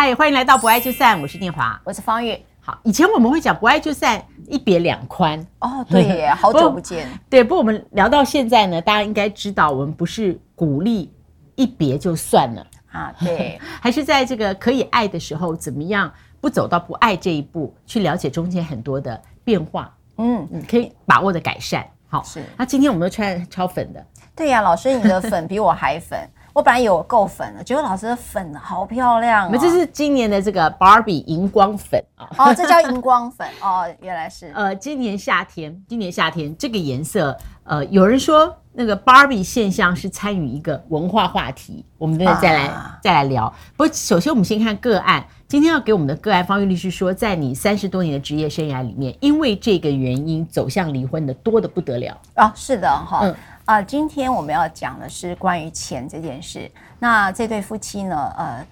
嗨，欢迎来到不爱就散，我是念华，我是方玉。好，以前我们会讲不爱就散，一别两宽。哦，对耶，好久不见。对，不过我们聊到现在呢，大家应该知道，我们不是鼓励一别就算了啊，对，还是在这个可以爱的时候，怎么样不走到不爱这一步，去了解中间很多的变化，嗯，你可以把握的改善。好，是。那今天我们都穿超粉的。对呀，老师，你的粉比我还粉。我本来有够粉了，结果老师的粉好漂亮哦。这是今年的这个 Barbie 荧光粉啊。哦，这叫荧光粉哦，原来是。呃，今年夏天，今年夏天这个颜色，呃，有人说那个 Barbie 现象是参与一个文化话题，我们等下再来、啊、再来聊。不过，首先我们先看个案。今天要给我们的个案，方玉律师说，在你三十多年的职业生涯里面，因为这个原因走向离婚的多的不得了啊。是的，哈、嗯。啊、今天我们要讲的是关于钱这件事。那这对夫妻呢，呃，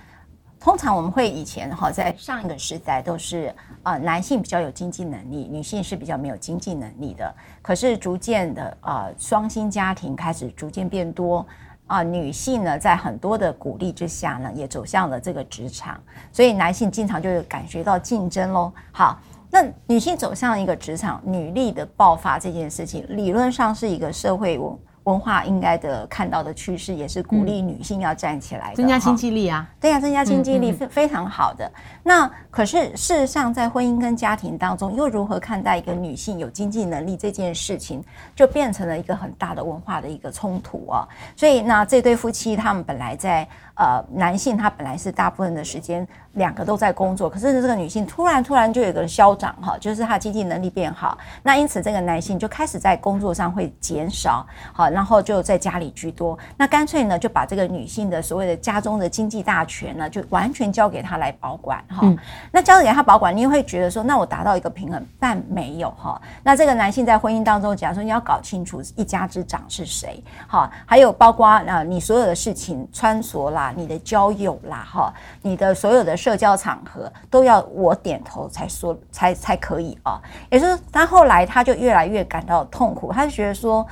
通常我们会以前哈，在上一个时代都是啊、男性比较有经济能力，女性是比较没有经济能力的。可是逐渐的啊、双薪家庭开始逐渐变多啊、女性呢，在很多的鼓励之下呢，也走向了这个职场，所以男性经常就有感觉到竞争喽。好。那女性走向一个职场，女力的爆发这件事情，理论上是一个社会文文化应该的看到的趋势，也是鼓励女性要站起来的，增加经济力啊，对呀，增加经济力非非常好的。那可是事实上，在婚姻跟家庭当中，又如何看待一个女性有经济能力这件事情，就变成了一个很大的文化的一个冲突啊。所以，那这对夫妻他们本来在呃，男性他本来是大部分的时间两个都在工作，可是这个女性突然突然就有个消长哈，就是她经济能力变好，那因此这个男性就开始在工作上会减少，好，然后就在家里居多，那干脆呢就把这个女性的所谓的家中的经济大权呢，就完全交给她来保管哈。嗯、那交给她保管，你也会觉得说，那我达到一个平衡，但没有哈。那这个男性在婚姻当中，假如说你要搞清楚一家之长是谁，好，还有包括啊你所有的事情穿着啦。你的交友啦，哈，你的所有的社交场合都要我点头才说才才可以啊。也就是他后来他就越来越感到痛苦，他就觉得说，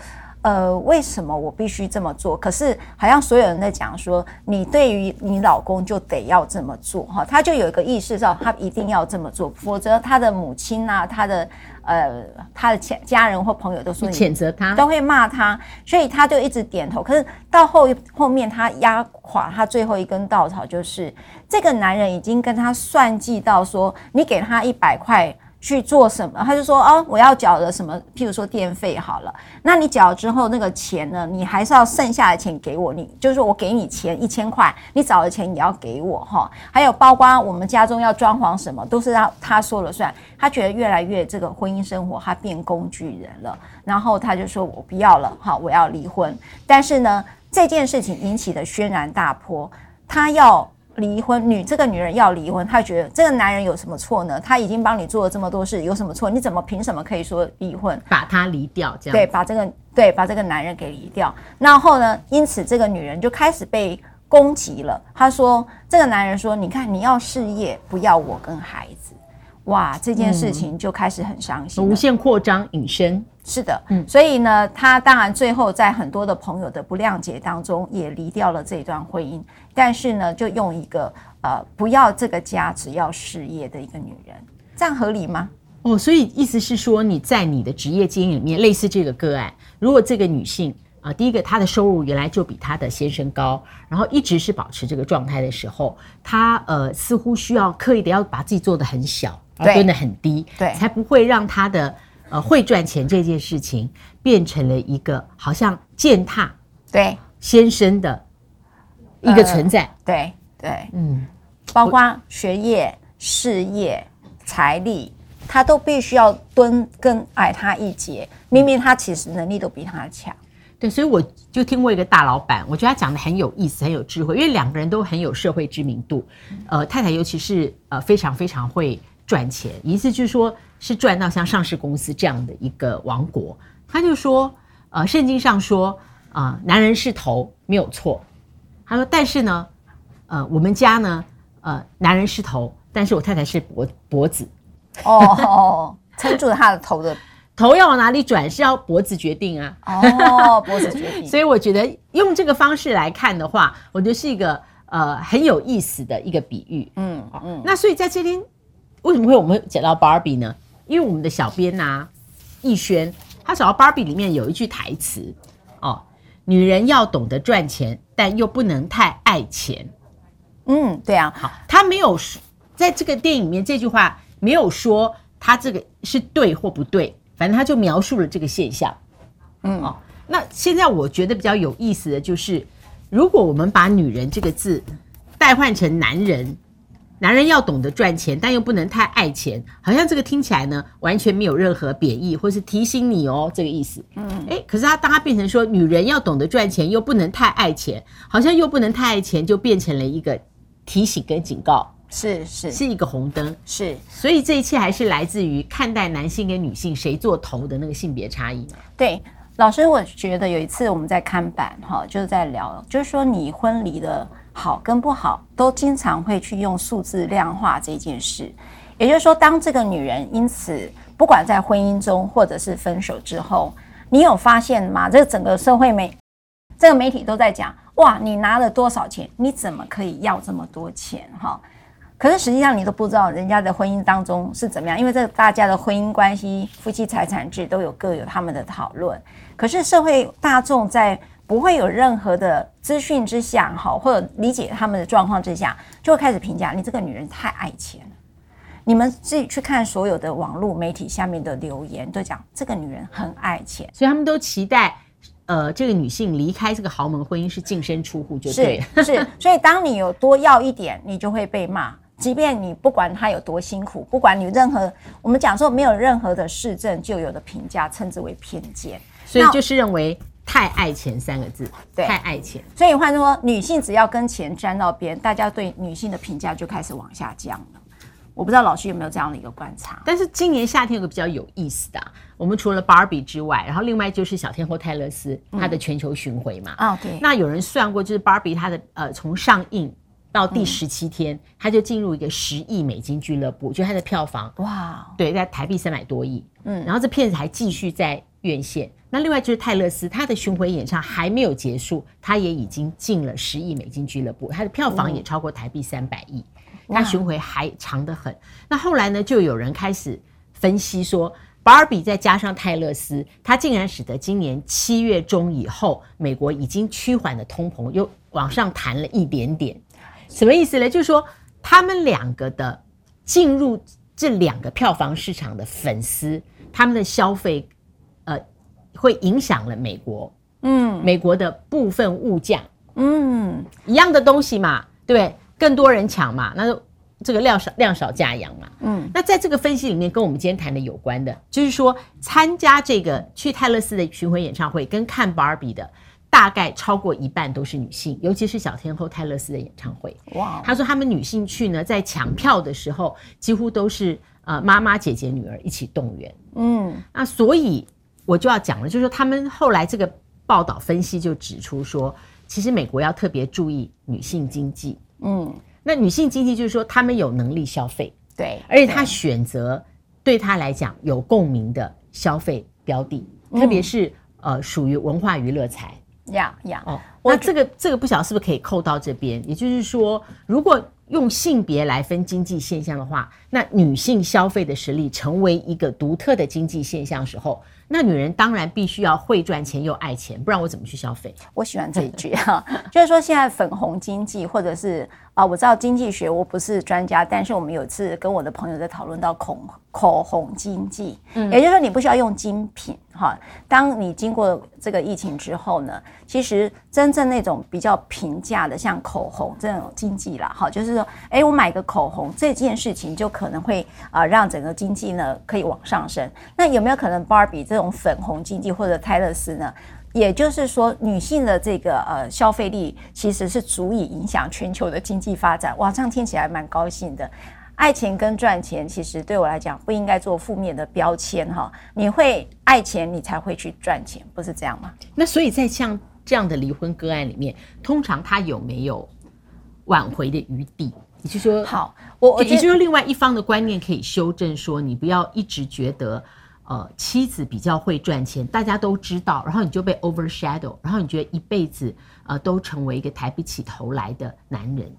呃，为什么我必须这么做？可是好像所有人在讲说，你对于你老公就得要这么做哈，他就有一个意识到他一定要这么做，否则他的母亲啊，他的。呃，他的家家人或朋友都说你谴责他，都会骂他，所以他就一直点头。可是到后后面，他压垮他最后一根稻草，就是这个男人已经跟他算计到说，你给他一百块。去做什么？他就说哦，我要缴的什么？譬如说电费好了，那你缴之后，那个钱呢？你还是要剩下的钱给我。你就是说我给你钱一千块，你找的钱也要给我哈。还有包括我们家中要装潢什么，都是让他说了算。他觉得越来越这个婚姻生活，他变工具人了。然后他就说我不要了哈，我要离婚。但是呢，这件事情引起的轩然大波，他要。离婚女这个女人要离婚，她觉得这个男人有什么错呢？他已经帮你做了这么多事，有什么错？你怎么凭什么可以说离婚？把他离掉，这样对，把这个对，把这个男人给离掉。然后呢，因此这个女人就开始被攻击了。她说：“这个男人说，你看你要事业，不要我跟孩子。”哇，这件事情就开始很伤心，无限扩张引申。是的，嗯，所以呢，他当然最后在很多的朋友的不谅解当中，也离掉了这段婚姻。但是呢，就用一个呃，不要这个家，只要事业的一个女人，这样合理吗？哦，所以意思是说，你在你的职业经验里面，类似这个个案，如果这个女性啊、呃，第一个她的收入原来就比她的先生高，然后一直是保持这个状态的时候，她呃似乎需要刻意的要把自己做得很小，而蹲得很低，对，才不会让他的。呃，会赚钱这件事情变成了一个好像践踏对先生的一个存在，对对，嗯，包括学业、事业、财力，他都必须要蹲跟矮他一截。明明他其实能力都比他强，对，所以我就听过一个大老板，我觉得他讲的很有意思，很有智慧，因为两个人都很有社会知名度，呃，太太尤其是呃非常非常会赚钱，意思就是说。是赚到像上市公司这样的一个王国，他就说，呃，圣经上说，啊、呃，男人是头，没有错。他说，但是呢，呃，我们家呢，呃，男人是头，但是我太太是脖脖子。哦，撑住他的头的头要往哪里转，是要脖子决定啊。哦，脖子决定。所以我觉得用这个方式来看的话，我觉得是一个。呃很有意思的一个比喻。嗯嗯。那所以在这边为什么会我们会讲到 Barbie 呢？因为我们的小编呐、啊，逸轩他找到 Barbie 里面有一句台词哦，女人要懂得赚钱，但又不能太爱钱。嗯，对啊。好，他没有说在这个电影里面这句话没有说他这个是对或不对，反正他就描述了这个现象。嗯哦，那现在我觉得比较有意思的就是，如果我们把“女人”这个字代换成“男人”，男人要懂得赚钱，但又不能太爱钱，好像这个听起来呢完全没有任何贬义或是提醒你哦这个意思。嗯，哎，可是他当他变成说“女人要懂得赚钱，又不能太爱钱”，好像又不能太爱钱，就变成了一个提醒跟警告，是是是一个红灯，是。所以这一切还是来自于看待男性跟女性谁做头的那个性别差异嘛？对。老师，我觉得有一次我们在看板哈，就是在聊，就是说你婚礼的好跟不好，都经常会去用数字量化这件事。也就是说，当这个女人因此不管在婚姻中或者是分手之后，你有发现吗？这个整个社会媒，这个媒体都在讲，哇，你拿了多少钱？你怎么可以要这么多钱？哈。可是实际上你都不知道人家的婚姻当中是怎么样，因为这大家的婚姻关系、夫妻财产制都有各有他们的讨论。可是社会大众在不会有任何的资讯之下，哈，或者理解他们的状况之下，就会开始评价你这个女人太爱钱。你们自己去看所有的网络媒体下面的留言，都讲这个女人很爱钱，所以他们都期待，呃，这个女性离开这个豪门婚姻是净身出户就对了。是，是，所以当你有多要一点，你就会被骂。即便你不管他有多辛苦，不管你任何，我们讲说没有任何的市政就有的评价，称之为偏见。所以就是认为太爱钱三个字，对，太爱钱。所以换说，女性只要跟钱沾到边，大家对女性的评价就开始往下降了。我不知道老师有没有这样的一个观察。但是今年夏天有个比较有意思的，我们除了 Barbie 之外，然后另外就是小天后泰勒斯她的全球巡回嘛。啊、嗯，对。那有人算过，就是 Barbie 她的呃从上映。到第十七天，他、嗯、就进入一个十亿美金俱乐部，就他的票房哇，对，在台币三百多亿，嗯，然后这片子还继续在院线。那另外就是泰勒斯，他的巡回演唱还没有结束，他也已经进了十亿美金俱乐部，他的票房也超过台币三百亿，他巡回还长得很。那后来呢，就有人开始分析说，Barbie 再加上泰勒斯，他竟然使得今年七月中以后，美国已经趋缓的通膨又往上弹了一点点。什么意思呢？就是说，他们两个的进入这两个票房市场的粉丝，他们的消费，呃，会影响了美国，嗯，美国的部分物价，嗯，一样的东西嘛，对，更多人抢嘛，那就这个量少量少价扬嘛，嗯，那在这个分析里面，跟我们今天谈的有关的，就是说，参加这个去泰勒斯的巡回演唱会跟看 Barbie 的。大概超过一半都是女性，尤其是小天后泰勒斯的演唱会。哇！他说他们女性去呢，在抢票的时候，几乎都是呃妈妈、姐姐、女儿一起动员。嗯，那所以我就要讲了，就是说他们后来这个报道分析就指出说，其实美国要特别注意女性经济。嗯，那女性经济就是说他们有能力消费，对，而且他选择对他来讲有共鸣的消费标的，特别是呃属于文化娱乐财。呀呀哦，那这个这个不晓得是不是可以扣到这边？也就是说，如果用性别来分经济现象的话，那女性消费的实力成为一个独特的经济现象的时候，那女人当然必须要会赚钱又爱钱，不然我怎么去消费？我喜欢这一句哈，就是说现在粉红经济或者是。啊，我知道经济学，我不是专家，但是我们有一次跟我的朋友在讨论到口口红经济，嗯，也就是说你不需要用精品哈。当你经过这个疫情之后呢，其实真正那种比较平价的，像口红这种经济啦，哈，就是说，哎，我买个口红这件事情就可能会啊让整个经济呢可以往上升。那有没有可能 Barbie 这种粉红经济或者泰勒斯呢？也就是说，女性的这个呃消费力其实是足以影响全球的经济发展。哇，这样听起来蛮高兴的。爱钱跟赚钱，其实对我来讲不应该做负面的标签哈。你会爱钱，你才会去赚钱，不是这样吗？那所以在像这样的离婚个案里面，通常他有没有挽回的余地？也就是说，好，我我也就是说，另外一方的观念可以修正，说你不要一直觉得。呃妻子比较会赚钱，大家都知道，然后你就被 overshadow，然后你觉得一辈子呃都成为一个抬不起头来的男人。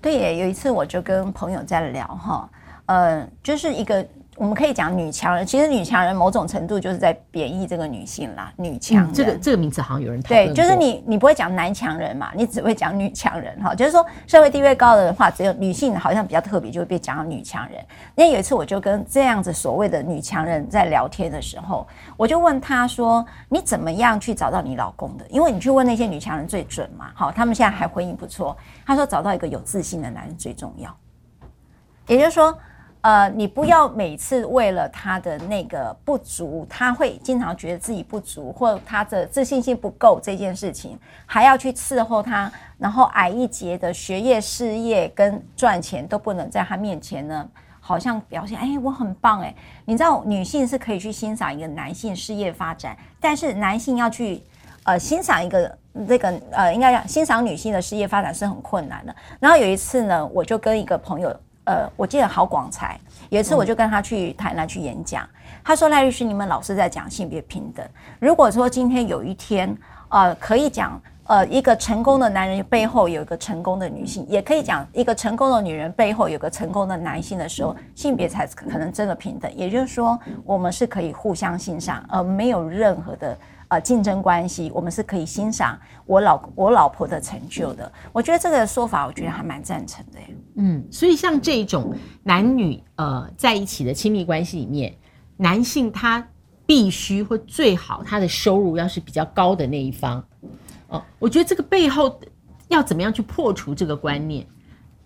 对耶，有一次我就跟朋友在聊哈，呃，就是一个。我们可以讲女强人，其实女强人某种程度就是在贬义这个女性啦。女强人、嗯、这个这个名字好像有人讨论对，就是你你不会讲男强人嘛，你只会讲女强人哈。就是说社会地位高的话，只有女性好像比较特别，就会被讲女强人。那有一次我就跟这样子所谓的女强人在聊天的时候，我就问她说：“你怎么样去找到你老公的？因为你去问那些女强人最准嘛。好，他们现在还婚姻不错。她说找到一个有自信的男人最重要，也就是说。”呃，你不要每次为了他的那个不足，他会经常觉得自己不足，或他的自信心不够这件事情，还要去伺候他，然后矮一截的学业、事业跟赚钱都不能在他面前呢，好像表现哎，我很棒哎。你知道，女性是可以去欣赏一个男性事业发展，但是男性要去呃欣赏一个这个呃，应该讲欣赏女性的事业发展是很困难的。然后有一次呢，我就跟一个朋友。呃，我记得郝广才有一次，我就跟他去台南去演讲。嗯、他说：“赖律师，你们老是在讲性别平等。如果说今天有一天，呃，可以讲，呃，一个成功的男人背后有一个成功的女性，也可以讲一个成功的女人背后有个成功的男性的时候，性别才可能真的平等。也就是说，我们是可以互相欣赏，而没有任何的。”呃，竞争关系，我们是可以欣赏我老我老婆的成就的。我觉得这个说法，我觉得还蛮赞成的。嗯，所以像这种男女呃在一起的亲密关系里面，男性他必须或最好他的收入要是比较高的那一方。哦，我觉得这个背后要怎么样去破除这个观念？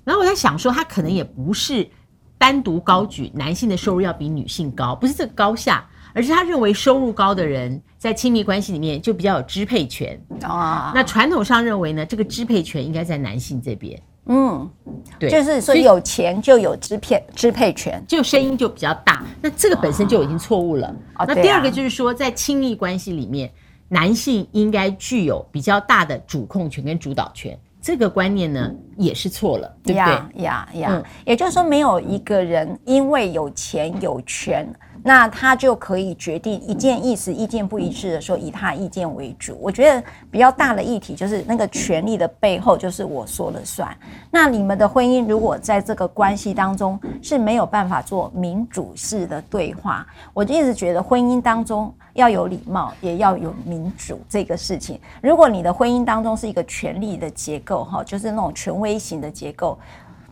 然后我在想说，他可能也不是单独高举男性的收入要比女性高，不是这个高下。而是他认为收入高的人在亲密关系里面就比较有支配权啊。那传统上认为呢，这个支配权应该在男性这边。嗯，对，就是说有钱就有支配支配权，就声音就比较大。那这个本身就已经错误了。那第二个就是说，在亲密关系里面，男性应该具有比较大的主控权跟主导权。这个观念呢也是错了，对不对？呀呀，也就是说，没有一个人因为有钱有权。那他就可以决定一件意思意见不一致的时候，以他意见为主。我觉得比较大的议题就是那个权力的背后就是我说了算。那你们的婚姻如果在这个关系当中是没有办法做民主式的对话，我就一直觉得婚姻当中要有礼貌，也要有民主这个事情。如果你的婚姻当中是一个权力的结构，哈，就是那种权威型的结构。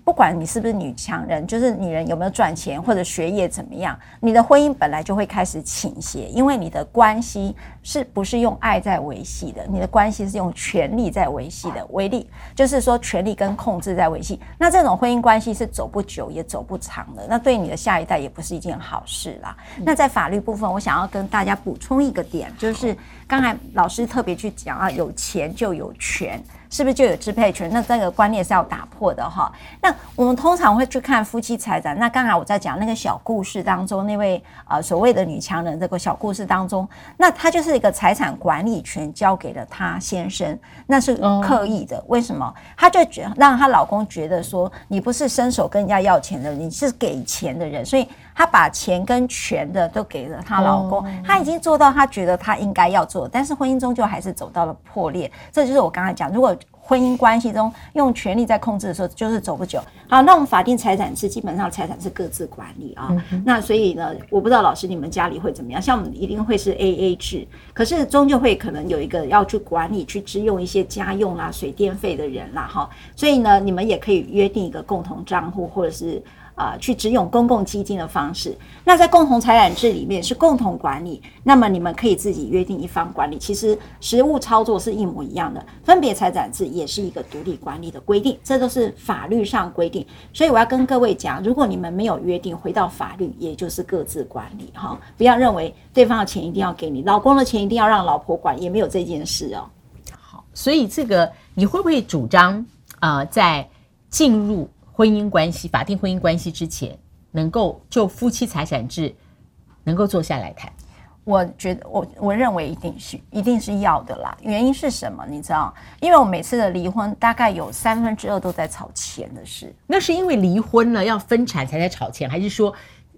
不管你是不是女强人，就是女人有没有赚钱或者学业怎么样，你的婚姻本来就会开始倾斜，因为你的关系是不是用爱在维系的？你的关系是用权力在维系的，为例就是说权力跟控制在维系。那这种婚姻关系是走不久也走不长的，那对你的下一代也不是一件好事啦。那在法律部分，我想要跟大家补充一个点，就是刚才老师特别去讲啊，有钱就有权。是不是就有支配权？那这个观念是要打破的哈。那我们通常会去看夫妻财产。那刚才我在讲那个小故事当中，那位呃所谓的女强人这个小故事当中，那她就是一个财产管理权交给了她先生，那是刻意的。为什么？她就觉让她老公觉得说，你不是伸手跟人家要钱的人，你是给钱的人，所以。她把钱跟权的都给了她老公，她已经做到她觉得她应该要做，但是婚姻终究还是走到了破裂。这就是我刚才讲，如果婚姻关系中用权力在控制的时候，就是走不久。好，那我们法定财产是基本上财产是各自管理啊。那所以呢，我不知道老师你们家里会怎么样？像我们一定会是 AA 制，可是终究会可能有一个要去管理、去支用一些家用啦、水电费的人啦，哈。所以呢，你们也可以约定一个共同账户，或者是。啊、呃，去只用公共基金的方式。那在共同财产制里面是共同管理，那么你们可以自己约定一方管理。其实实务操作是一模一样的。分别财产制也是一个独立管理的规定，这都是法律上规定。所以我要跟各位讲，如果你们没有约定，回到法律也就是各自管理哈，不要认为对方的钱一定要给你，老公的钱一定要让老婆管，也没有这件事哦。好，所以这个你会不会主张呃，在进入？婚姻关系，法定婚姻关系之前，能够就夫妻财产制，能够坐下来谈。我觉得，我我认为一定是一定是要的啦。原因是什么？你知道？因为我每次的离婚，大概有三分之二都在吵钱的事。那是因为离婚了要分产才在吵钱，还是说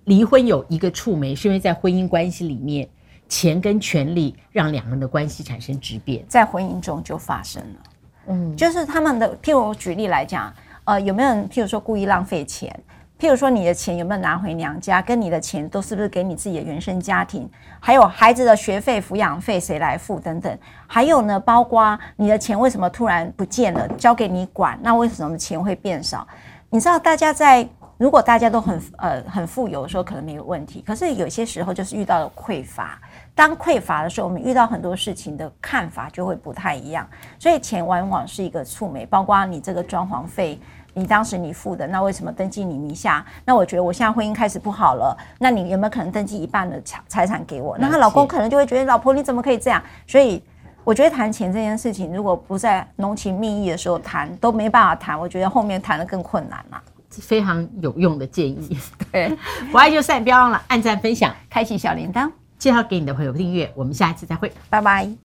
离婚有一个触媒，是因为在婚姻关系里面，钱跟权力让两个人的关系产生质变，在婚姻中就发生了。嗯，就是他们的，譬如我举例来讲，呃，有没有人譬如说故意浪费钱？譬如说你的钱有没有拿回娘家？跟你的钱都是不是给你自己的原生家庭？还有孩子的学费、抚养费谁来付等等？还有呢，包括你的钱为什么突然不见了，交给你管？那为什么钱会变少？你知道，大家在如果大家都很呃很富有的时候，可能没有问题。可是有些时候就是遇到了匮乏。当匮乏的时候，我们遇到很多事情的看法就会不太一样。所以钱往往是一个触媒，包括你这个装潢费，你当时你付的，那为什么登记你名下？那我觉得我现在婚姻开始不好了，那你有没有可能登记一半的财财产给我？那她老公可能就会觉得，老婆你怎么可以这样？所以我觉得谈钱这件事情，如果不在浓情蜜意的时候谈，都没办法谈。我觉得后面谈的更困难了。非常有用的建议。对，不爱就散，不要忘了按赞、分享、开启小铃铛。介绍给你的朋友订阅，我们下一次再会，拜拜。